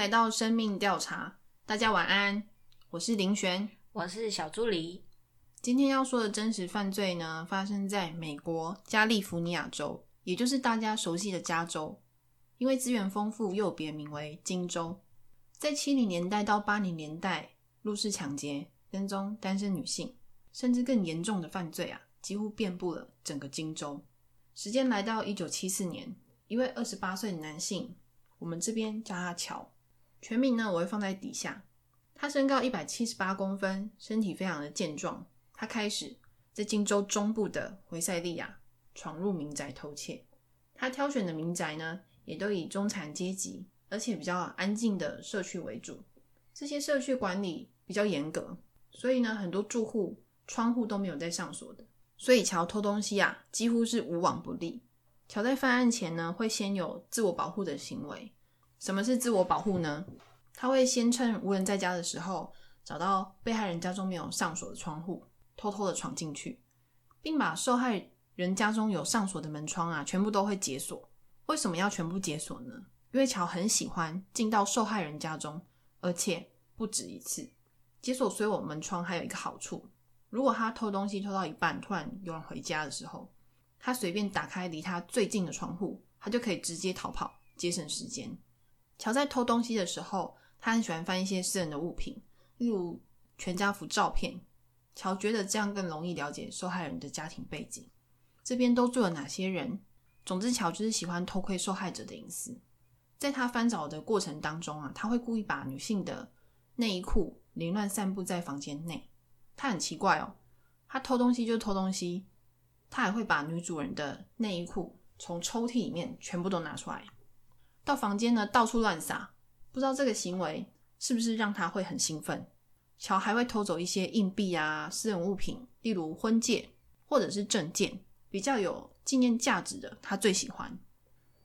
来到生命调查，大家晚安，我是林璇，我是小助理。今天要说的真实犯罪呢，发生在美国加利福尼亚州，也就是大家熟悉的加州，因为资源丰富，又别名为金州。在七零年代到八零年代，入室抢劫、跟踪单身女性，甚至更严重的犯罪啊，几乎遍布了整个金州。时间来到一九七四年，一位二十八岁的男性。我们这边叫他乔，全名呢我会放在底下。他身高一百七十八公分，身体非常的健壮。他开始在荆州中部的维塞利亚闯入民宅偷窃。他挑选的民宅呢，也都以中产阶级，而且比较安静的社区为主。这些社区管理比较严格，所以呢，很多住户窗户都没有在上锁的。所以乔偷东西啊，几乎是无往不利。乔在犯案前呢，会先有自我保护的行为。什么是自我保护呢？他会先趁无人在家的时候，找到被害人家中没有上锁的窗户，偷偷的闯进去，并把受害人家中有上锁的门窗啊，全部都会解锁。为什么要全部解锁呢？因为乔很喜欢进到受害人家中，而且不止一次。解锁所有门窗还有一个好处，如果他偷东西偷到一半，突然有人回家的时候。他随便打开离他最近的窗户，他就可以直接逃跑，节省时间。乔在偷东西的时候，他很喜欢翻一些私人的物品，例如全家福照片。乔觉得这样更容易了解受害人的家庭背景，这边都住了哪些人。总之，乔就是喜欢偷窥受害者的隐私。在他翻找的过程当中啊，他会故意把女性的内衣裤凌乱散布在房间内。他很奇怪哦，他偷东西就偷东西。他还会把女主人的内衣裤从抽屉里面全部都拿出来，到房间呢到处乱撒。不知道这个行为是不是让他会很兴奋？乔还会偷走一些硬币啊、私人物品，例如婚戒或者是证件，比较有纪念价值的，他最喜欢。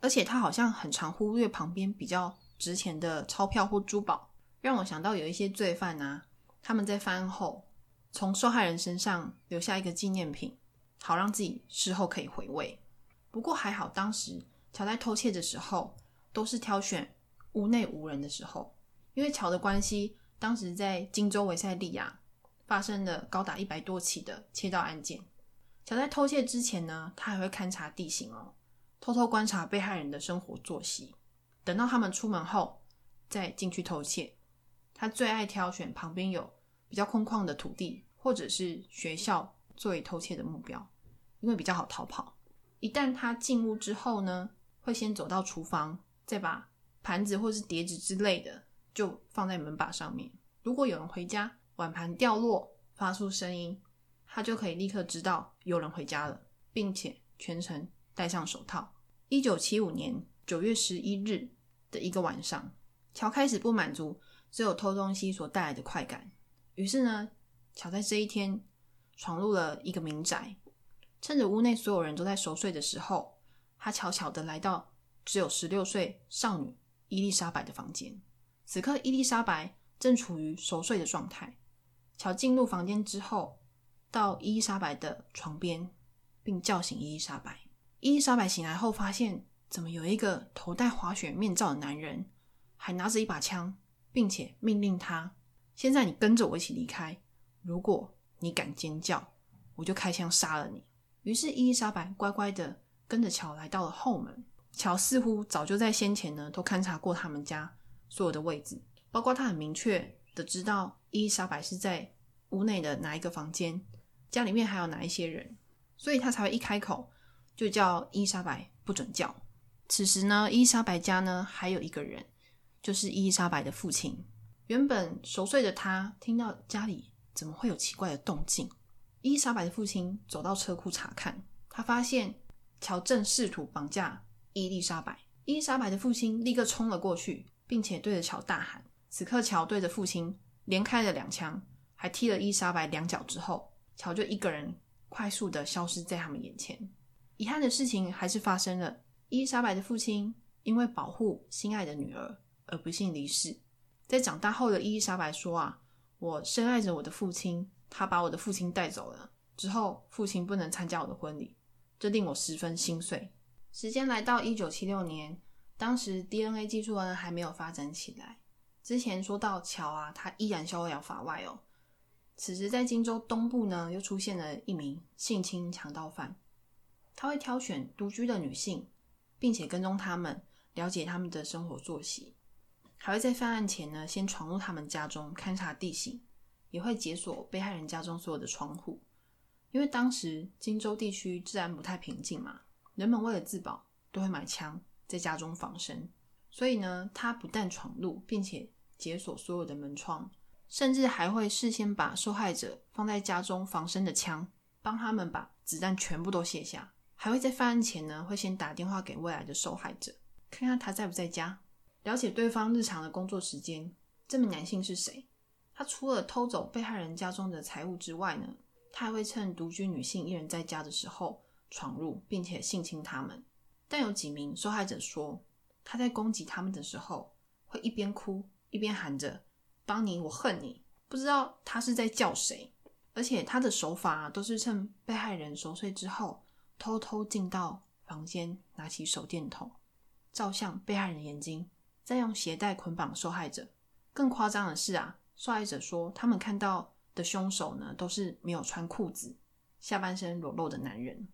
而且他好像很常忽略旁边比较值钱的钞票或珠宝，让我想到有一些罪犯啊，他们在犯案后从受害人身上留下一个纪念品。好让自己事后可以回味。不过还好，当时乔在偷窃的时候都是挑选屋内无人的时候，因为乔的关系，当时在荆州维塞利亚发生了高达一百多起的窃盗案件。乔在偷窃之前呢，他还会勘察地形哦，偷偷观察被害人的生活作息，等到他们出门后再进去偷窃。他最爱挑选旁边有比较空旷的土地或者是学校作为偷窃的目标。因为比较好逃跑。一旦他进屋之后呢，会先走到厨房，再把盘子或是碟子之类的就放在门把上面。如果有人回家，碗盘掉落发出声音，他就可以立刻知道有人回家了，并且全程戴上手套。一九七五年九月十一日的一个晚上，乔开始不满足只有偷东西所带来的快感，于是呢，乔在这一天闯入了一个民宅。趁着屋内所有人都在熟睡的时候，他悄悄的来到只有十六岁少女伊丽莎白的房间。此刻，伊丽莎白正处于熟睡的状态。乔进入房间之后，到伊丽莎白的床边，并叫醒伊丽莎白。伊丽莎白醒来后，发现怎么有一个头戴滑雪面罩的男人，还拿着一把枪，并且命令他：“现在你跟着我一起离开。如果你敢尖叫，我就开枪杀了你。”于是伊丽莎白乖乖的跟着乔来到了后门。乔似乎早就在先前呢都勘察过他们家所有的位置，包括他很明确的知道伊丽莎白是在屋内的哪一个房间，家里面还有哪一些人，所以他才会一开口就叫伊丽莎白不准叫。此时呢，伊丽莎白家呢还有一个人，就是伊丽莎白的父亲。原本熟睡的他听到家里怎么会有奇怪的动静。伊丽莎白的父亲走到车库查看，他发现乔正试图绑架伊丽莎白。伊丽莎白的父亲立刻冲了过去，并且对着乔大喊。此刻，乔对着父亲连开了两枪，还踢了伊丽莎白两脚。之后，乔就一个人快速的消失在他们眼前。遗憾的事情还是发生了，伊丽莎白的父亲因为保护心爱的女儿而不幸离世。在长大后的伊丽莎白说：“啊，我深爱着我的父亲。”他把我的父亲带走了之后，父亲不能参加我的婚礼，这令我十分心碎。时间来到一九七六年，当时 DNA 技术呢还没有发展起来，之前说到乔啊，他依然逍遥法外哦。此时在荆州东部呢，又出现了一名性侵强盗犯，他会挑选独居的女性，并且跟踪他们，了解他们的生活作息，还会在犯案前呢，先闯入他们家中勘察地形，也会解锁被害人家中所有的窗户。因为当时荆州地区治安不太平静嘛，人们为了自保，都会买枪在家中防身。所以呢，他不但闯入，并且解锁所有的门窗，甚至还会事先把受害者放在家中防身的枪，帮他们把子弹全部都卸下。还会在犯案前呢，会先打电话给未来的受害者，看看他在不在家，了解对方日常的工作时间。这名男性是谁？他除了偷走被害人家中的财物之外呢，他还会趁独居女性一人在家的时候闯入，并且性侵他们。但有几名受害者说。他在攻击他们的时候，会一边哭一边喊着“邦尼，我恨你”，不知道他是在叫谁。而且他的手法都是趁被害人熟睡之后，偷偷进到房间，拿起手电筒照向被害人眼睛，再用鞋带捆绑受害者。更夸张的是啊，受害者说他们看到的凶手呢，都是没有穿裤子、下半身裸露的男人。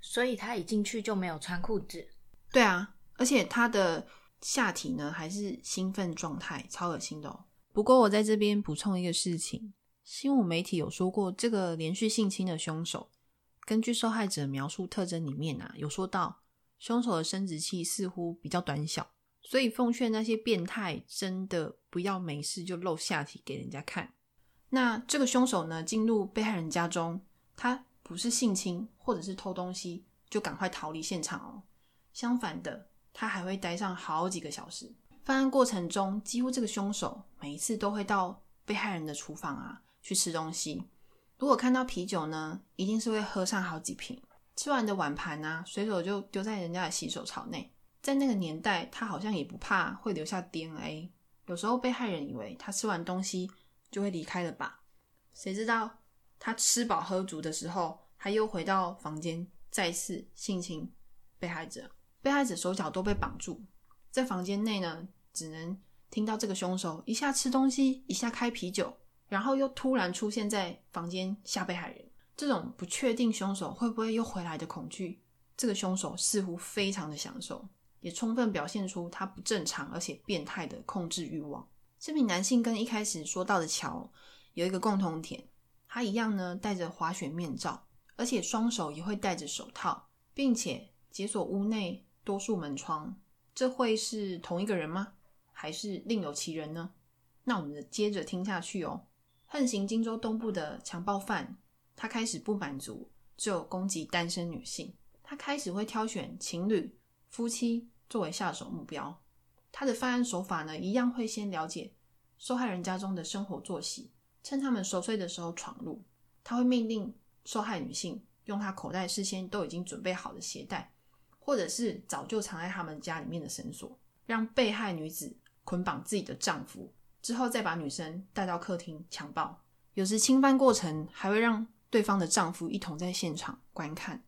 所以他一进去就没有穿裤子。对啊。而且他的下体呢还是兴奋状态，超恶心的哦。不过我在这边补充一个事情，新闻媒体有说过，这个连续性侵的凶手，根据受害者描述特征里面啊，有说到凶手的生殖器似乎比较短小，所以奉劝那些变态真的不要没事就露下体给人家看。那这个凶手呢，进入被害人家中，他不是性侵或者是偷东西，就赶快逃离现场哦。相反的。他还会待上好几个小时。犯案过程中，几乎这个凶手每一次都会到被害人的厨房啊去吃东西。如果看到啤酒呢，一定是会喝上好几瓶。吃完的碗盘啊，随手就丢在人家的洗手槽内。在那个年代，他好像也不怕会留下 DNA。有时候被害人以为他吃完东西就会离开了吧？谁知道他吃饱喝足的时候，他又回到房间，再次性侵被害者。被害者手脚都被绑住，在房间内呢，只能听到这个凶手一下吃东西，一下开啤酒，然后又突然出现在房间吓被害人。这种不确定凶手会不会又回来的恐惧，这个凶手似乎非常的享受，也充分表现出他不正常而且变态的控制欲望。这名男性跟一开始说到的乔有一个共同点，他一样呢戴着滑雪面罩，而且双手也会戴着手套，并且解锁屋内。多数门窗，这会是同一个人吗？还是另有其人呢？那我们接着听下去哦。横行荆州东部的强暴犯，他开始不满足，只有攻击单身女性。他开始会挑选情侣、夫妻作为下手目标。他的犯案手法呢，一样会先了解受害人家中的生活作息，趁他们熟睡的时候闯入。他会命令受害女性用他口袋事先都已经准备好的鞋带。或者是早就藏在他们家里面的绳索，让被害女子捆绑自己的丈夫，之后再把女生带到客厅强暴。有时侵犯过程还会让对方的丈夫一同在现场观看。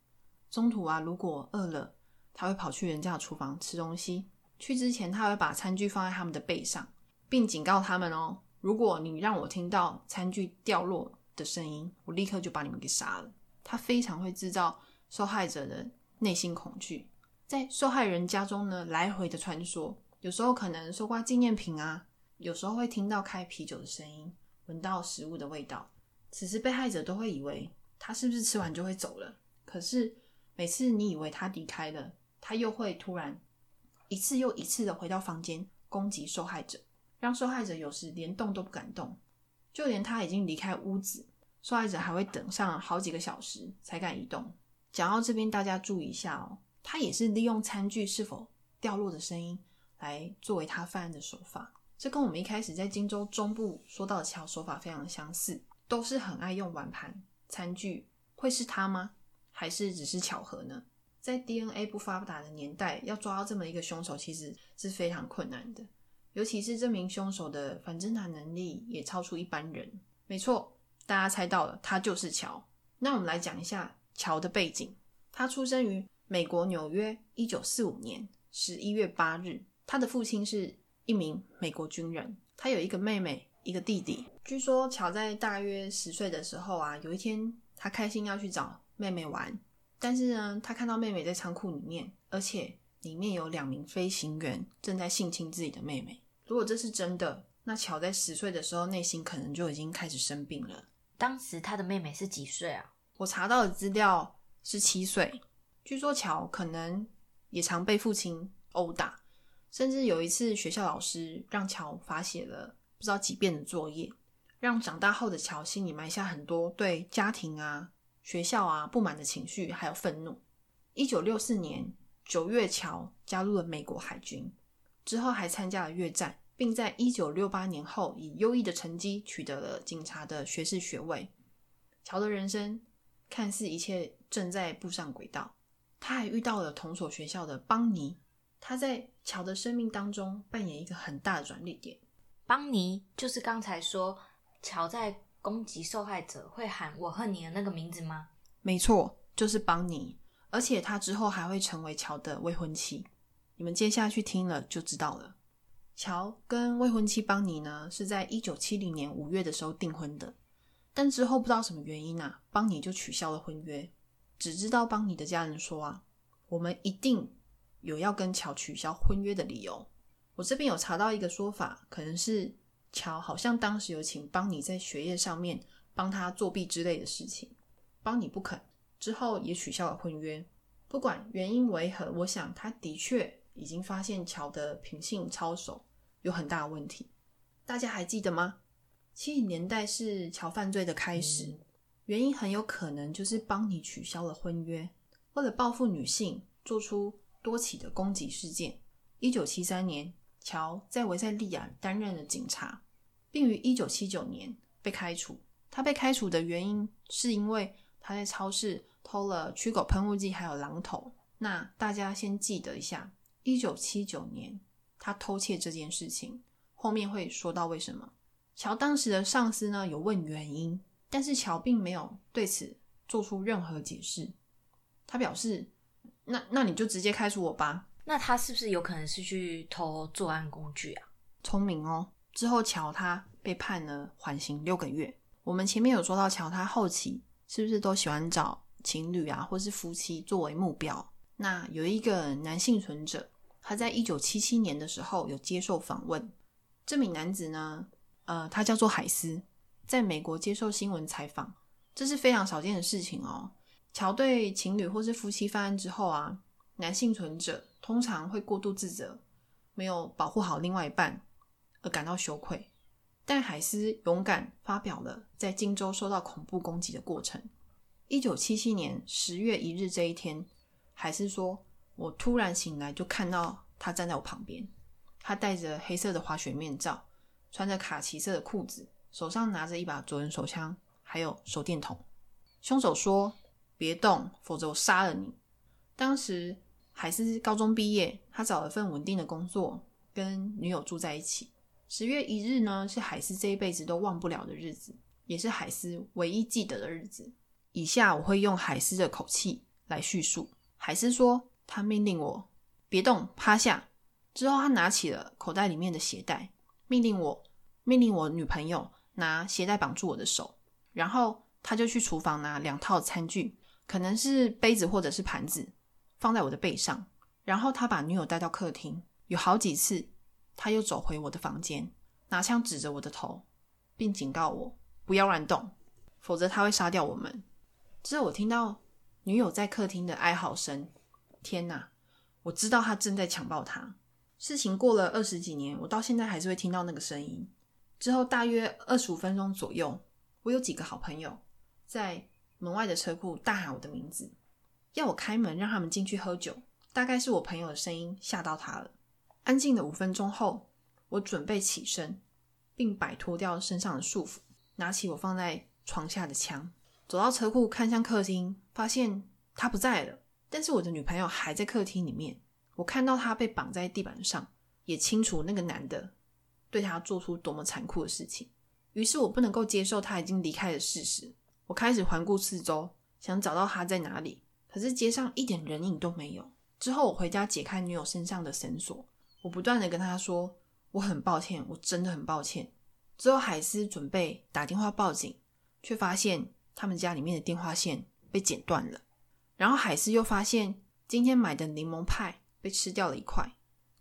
中途啊，如果饿了，他会跑去人家的厨房吃东西。去之前，他会把餐具放在他们的背上，并警告他们哦：如果你让我听到餐具掉落的声音，我立刻就把你们给杀了。他非常会制造受害者的内心恐惧。在受害人家中呢，来回的穿梭，有时候可能搜刮纪念品啊，有时候会听到开啤酒的声音，闻到食物的味道。此时被害者都会以为他是不是吃完就会走了，可是每次你以为他离开了，他又会突然一次又一次的回到房间攻击受害者，让受害者有时连动都不敢动，就连他已经离开屋子，受害者还会等上好几个小时才敢移动。讲到这边，大家注意一下哦。他也是利用餐具是否掉落的声音来作为他犯案的手法，这跟我们一开始在荆州中部说到的桥手法非常相似，都是很爱用碗盘、餐具。会是他吗？还是只是巧合呢？在 DNA 不发达的年代，要抓到这么一个凶手，其实是非常困难的。尤其是这名凶手的反侦查能力也超出一般人。没错，大家猜到了，他就是乔。那我们来讲一下乔的背景，他出生于。美国纽约，一九四五年十一月八日，他的父亲是一名美国军人。他有一个妹妹，一个弟弟。据说乔在大约十岁的时候啊，有一天他开心要去找妹妹玩，但是呢，他看到妹妹在仓库里面，而且里面有两名飞行员正在性侵自己的妹妹。如果这是真的，那乔在十岁的时候内心可能就已经开始生病了。当时他的妹妹是几岁啊？我查到的资料是七岁。据说乔可能也常被父亲殴打，甚至有一次学校老师让乔罚写了不知道几遍的作业，让长大后的乔心里埋下很多对家庭啊、学校啊不满的情绪，还有愤怒。一九六四年九月，乔加入了美国海军，之后还参加了越战。并在一九六八年后以优异的成绩取得了警察的学士学位。乔的人生看似一切正在步上轨道，他还遇到了同所学校的邦尼。他在乔的生命当中扮演一个很大的转捩点。邦尼就是刚才说乔在攻击受害者会喊“我恨你”的那个名字吗？没错，就是邦尼。而且他之后还会成为乔的未婚妻。你们接下去听了就知道了。乔跟未婚妻邦尼呢，是在一九七零年五月的时候订婚的，但之后不知道什么原因啊，邦尼就取消了婚约。只知道邦尼的家人说啊，我们一定有要跟乔取消婚约的理由。我这边有查到一个说法，可能是乔好像当时有请邦尼在学业上面帮他作弊之类的事情，邦尼不肯，之后也取消了婚约。不管原因为何，我想他的确。已经发现乔的品性操守有很大的问题，大家还记得吗？七零年代是乔犯罪的开始，原因很有可能就是帮你取消了婚约，为了报复女性，做出多起的攻击事件。一九七三年，乔在维塞利亚担任了警察，并于一九七九年被开除。他被开除的原因是因为他在超市偷了驱狗喷雾剂还有榔头。那大家先记得一下。一九七九年，他偷窃这件事情，后面会说到为什么。乔当时的上司呢有问原因，但是乔并没有对此做出任何解释。他表示：“那那你就直接开除我吧。”那他是不是有可能是去偷作案工具啊？聪明哦。之后乔他被判了缓刑六个月。我们前面有说到乔他后期是不是都喜欢找情侣啊，或是夫妻作为目标？那有一个男幸存者。他在一九七七年的时候有接受访问，这名男子呢，呃，他叫做海斯，在美国接受新闻采访，这是非常少见的事情哦。乔对情侣或是夫妻犯案之后啊，男幸存者通常会过度自责，没有保护好另外一半而感到羞愧，但海斯勇敢发表了在荆州受到恐怖攻击的过程。一九七七年十月一日这一天，海斯说。我突然醒来，就看到他站在我旁边。他戴着黑色的滑雪面罩，穿着卡其色的裤子，手上拿着一把左轮手枪，还有手电筒。凶手说：“别动，否则我杀了你。”当时海斯高中毕业，他找了份稳定的工作，跟女友住在一起。十月一日呢，是海斯这一辈子都忘不了的日子，也是海斯唯一记得的日子。以下我会用海斯的口气来叙述。海斯说。他命令我别动，趴下。之后，他拿起了口袋里面的鞋带，命令我命令我女朋友拿鞋带绑住我的手。然后，他就去厨房拿两套餐具，可能是杯子或者是盘子，放在我的背上。然后，他把女友带到客厅。有好几次，他又走回我的房间，拿枪指着我的头，并警告我不要乱动，否则他会杀掉我们。之后，我听到女友在客厅的哀嚎声。天哪！我知道他正在强暴他。事情过了二十几年，我到现在还是会听到那个声音。之后大约二十五分钟左右，我有几个好朋友在门外的车库大喊我的名字，要我开门让他们进去喝酒。大概是我朋友的声音吓到他了。安静的五分钟后，我准备起身，并摆脱掉身上的束缚，拿起我放在床下的枪，走到车库，看向客厅，发现他不在了。但是我的女朋友还在客厅里面，我看到她被绑在地板上，也清楚那个男的对她做出多么残酷的事情。于是我不能够接受他已经离开的事实，我开始环顾四周，想找到他在哪里。可是街上一点人影都没有。之后我回家解开女友身上的绳索，我不断的跟她说：“我很抱歉，我真的很抱歉。”之后海斯准备打电话报警，却发现他们家里面的电话线被剪断了。然后海斯又发现今天买的柠檬派被吃掉了一块，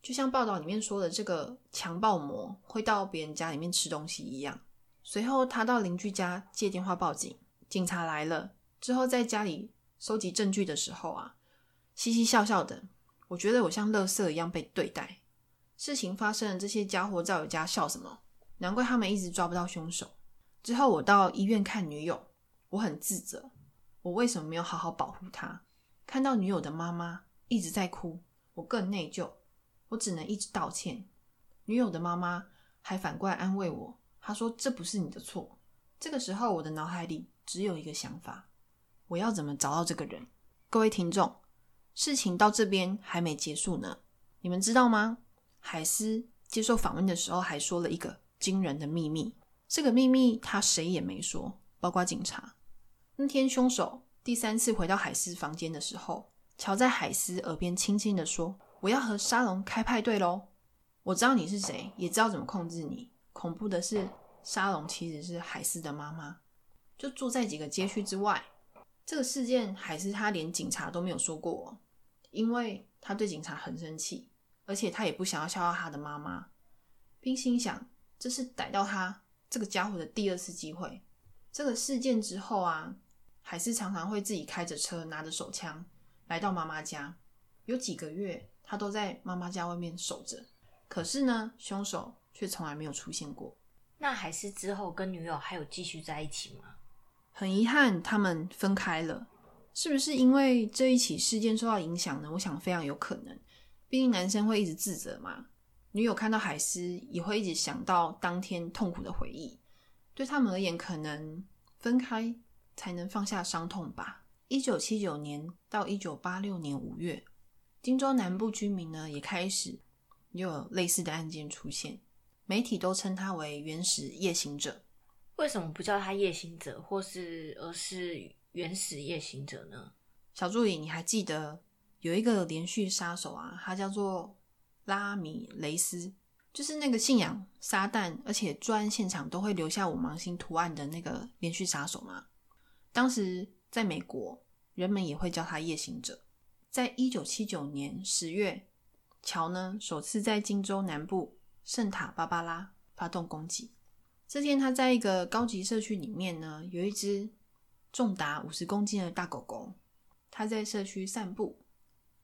就像报道里面说的这个强暴魔会到别人家里面吃东西一样。随后他到邻居家借电话报警，警察来了之后，在家里收集证据的时候啊，嘻嘻笑笑的。我觉得我像垃圾一样被对待。事情发生了，这些家伙在我家笑什么？难怪他们一直抓不到凶手。之后我到医院看女友，我很自责，我为什么没有好好保护她？看到女友的妈妈一直在哭，我更内疚，我只能一直道歉。女友的妈妈还反过来安慰我，她说这不是你的错。这个时候我的脑海里只有一个想法：我要怎么找到这个人？各位听众，事情到这边还没结束呢，你们知道吗？海斯接受访问的时候还说了一个。惊人的秘密，这个秘密他谁也没说，包括警察。那天凶手第三次回到海斯房间的时候，乔在海斯耳边轻轻的说：“我要和沙龙开派对喽！我知道你是谁，也知道怎么控制你。恐怖的是，沙龙其实是海斯的妈妈，就住在几个街区之外。这个事件，海斯他连警察都没有说过，因为他对警察很生气，而且他也不想要笑话他的妈妈，并心想。”这是逮到他这个家伙的第二次机会。这个事件之后啊，海是常常会自己开着车，拿着手枪来到妈妈家。有几个月，他都在妈妈家外面守着。可是呢，凶手却从来没有出现过。那海是之后跟女友还有继续在一起吗？很遗憾，他们分开了。是不是因为这一起事件受到影响呢？我想非常有可能。毕竟男生会一直自责嘛。女友看到海斯，也会一直想到当天痛苦的回忆。对他们而言，可能分开才能放下伤痛吧。一九七九年到一九八六年五月，荆州南部居民呢也开始也有类似的案件出现，媒体都称他为“原始夜行者”。为什么不叫他夜行者，或是而是原始夜行者呢？小助理，你还记得有一个连续杀手啊？他叫做。拉米雷斯就是那个信仰撒旦，而且作案现场都会留下五芒星图案的那个连续杀手吗？当时在美国，人们也会叫他夜行者。在一九七九年十月，乔呢首次在荆州南部圣塔芭芭拉发动攻击。这天，他在一个高级社区里面呢，有一只重达五十公斤的大狗狗，他在社区散步，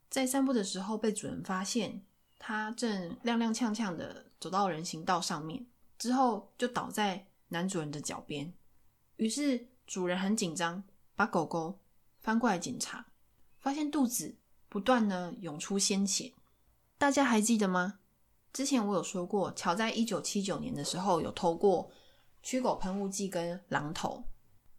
在散步的时候被主人发现。他正踉踉跄跄的走到人行道上面，之后就倒在男主人的脚边。于是主人很紧张，把狗狗翻过来检查，发现肚子不断的涌出鲜血。大家还记得吗？之前我有说过，乔在一九七九年的时候有偷过驱狗喷雾剂跟榔头，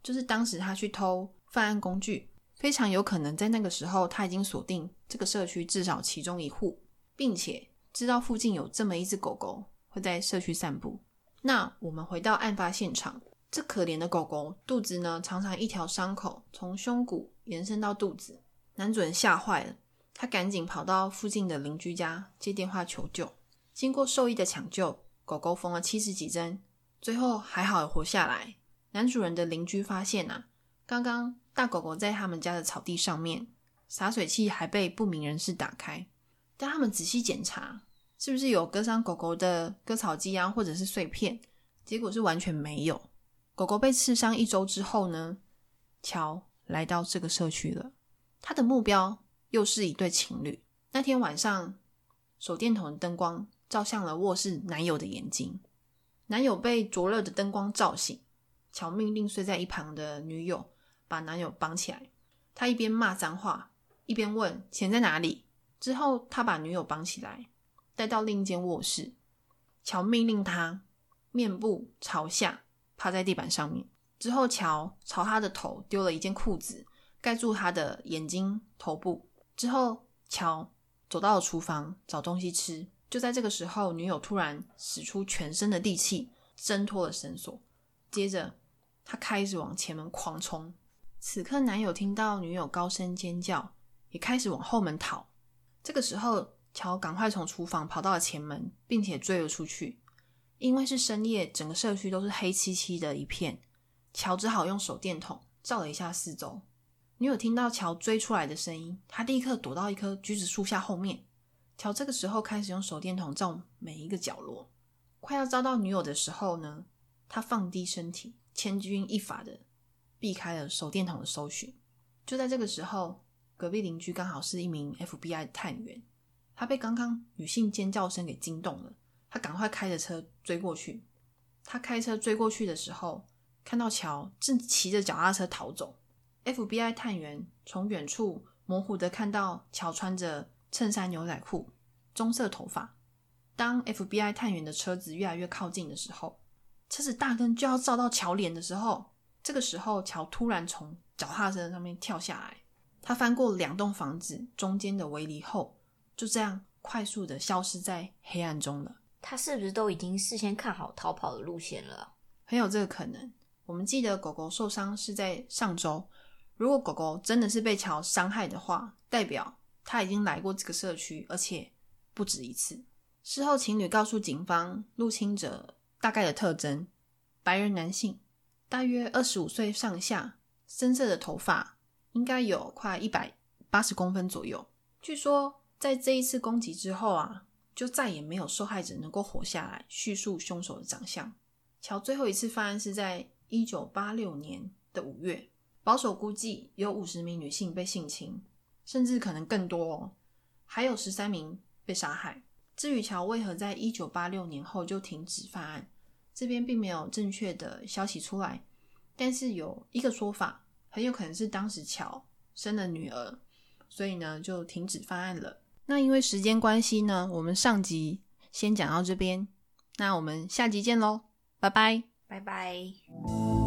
就是当时他去偷犯案工具，非常有可能在那个时候他已经锁定这个社区至少其中一户。并且知道附近有这么一只狗狗会在社区散步。那我们回到案发现场，这可怜的狗狗肚子呢，常常一条伤口从胸骨延伸到肚子。男主人吓坏了，他赶紧跑到附近的邻居家接电话求救。经过兽医的抢救，狗狗缝了七十几针，最后还好活下来。男主人的邻居发现啊，刚刚大狗狗在他们家的草地上面，洒水器还被不明人士打开。但他们仔细检查，是不是有割伤狗狗的割草机啊，或者是碎片？结果是完全没有。狗狗被刺伤一周之后呢，乔来到这个社区了。他的目标又是一对情侣。那天晚上，手电筒的灯光照向了卧室男友的眼睛。男友被灼热的灯光照醒，乔命令睡在一旁的女友把男友绑起来。他一边骂脏话，一边问钱在哪里。之后，他把女友绑起来，带到另一间卧室。乔命令他面部朝下趴在地板上面。之后，乔朝他的头丢了一件裤子，盖住他的眼睛、头部。之后，乔走到了厨房找东西吃。就在这个时候，女友突然使出全身的力气挣脱了绳索，接着他开始往前门狂冲。此刻，男友听到女友高声尖叫，也开始往后门逃。这个时候，乔赶快从厨房跑到了前门，并且追了出去。因为是深夜，整个社区都是黑漆漆的一片，乔只好用手电筒照了一下四周。女友听到乔追出来的声音，她立刻躲到一棵橘子树下后面。乔这个时候开始用手电筒照每一个角落。快要照到女友的时候呢，他放低身体，千钧一发的避开了手电筒的搜寻。就在这个时候，隔壁邻居刚好是一名 FBI 探员，他被刚刚女性尖叫声给惊动了。他赶快开着车追过去。他开车追过去的时候，看到乔正骑着脚踏车逃走。FBI 探员从远处模糊的看到乔穿着衬衫、牛仔裤、棕色头发。当 FBI 探员的车子越来越靠近的时候，车子大灯就要照到乔脸的时候，这个时候乔突然从脚踏车上面跳下来。他翻过两栋房子中间的围篱后，就这样快速的消失在黑暗中了。他是不是都已经事先看好逃跑的路线了？很有这个可能。我们记得狗狗受伤是在上周，如果狗狗真的是被乔伤害的话，代表他已经来过这个社区，而且不止一次。事后，情侣告诉警方入侵者大概的特征：白人男性，大约二十五岁上下，深色的头发，应该有快一百八十公分左右。据说在这一次攻击之后啊。就再也没有受害者能够活下来叙述凶手的长相。乔最后一次犯案是在一九八六年的五月，保守估计有五十名女性被性侵，甚至可能更多哦，还有十三名被杀害。至于乔为何在一九八六年后就停止犯案，这边并没有正确的消息出来，但是有一个说法，很有可能是当时乔生了女儿，所以呢就停止犯案了。那因为时间关系呢，我们上集先讲到这边，那我们下集见喽，拜拜，拜拜。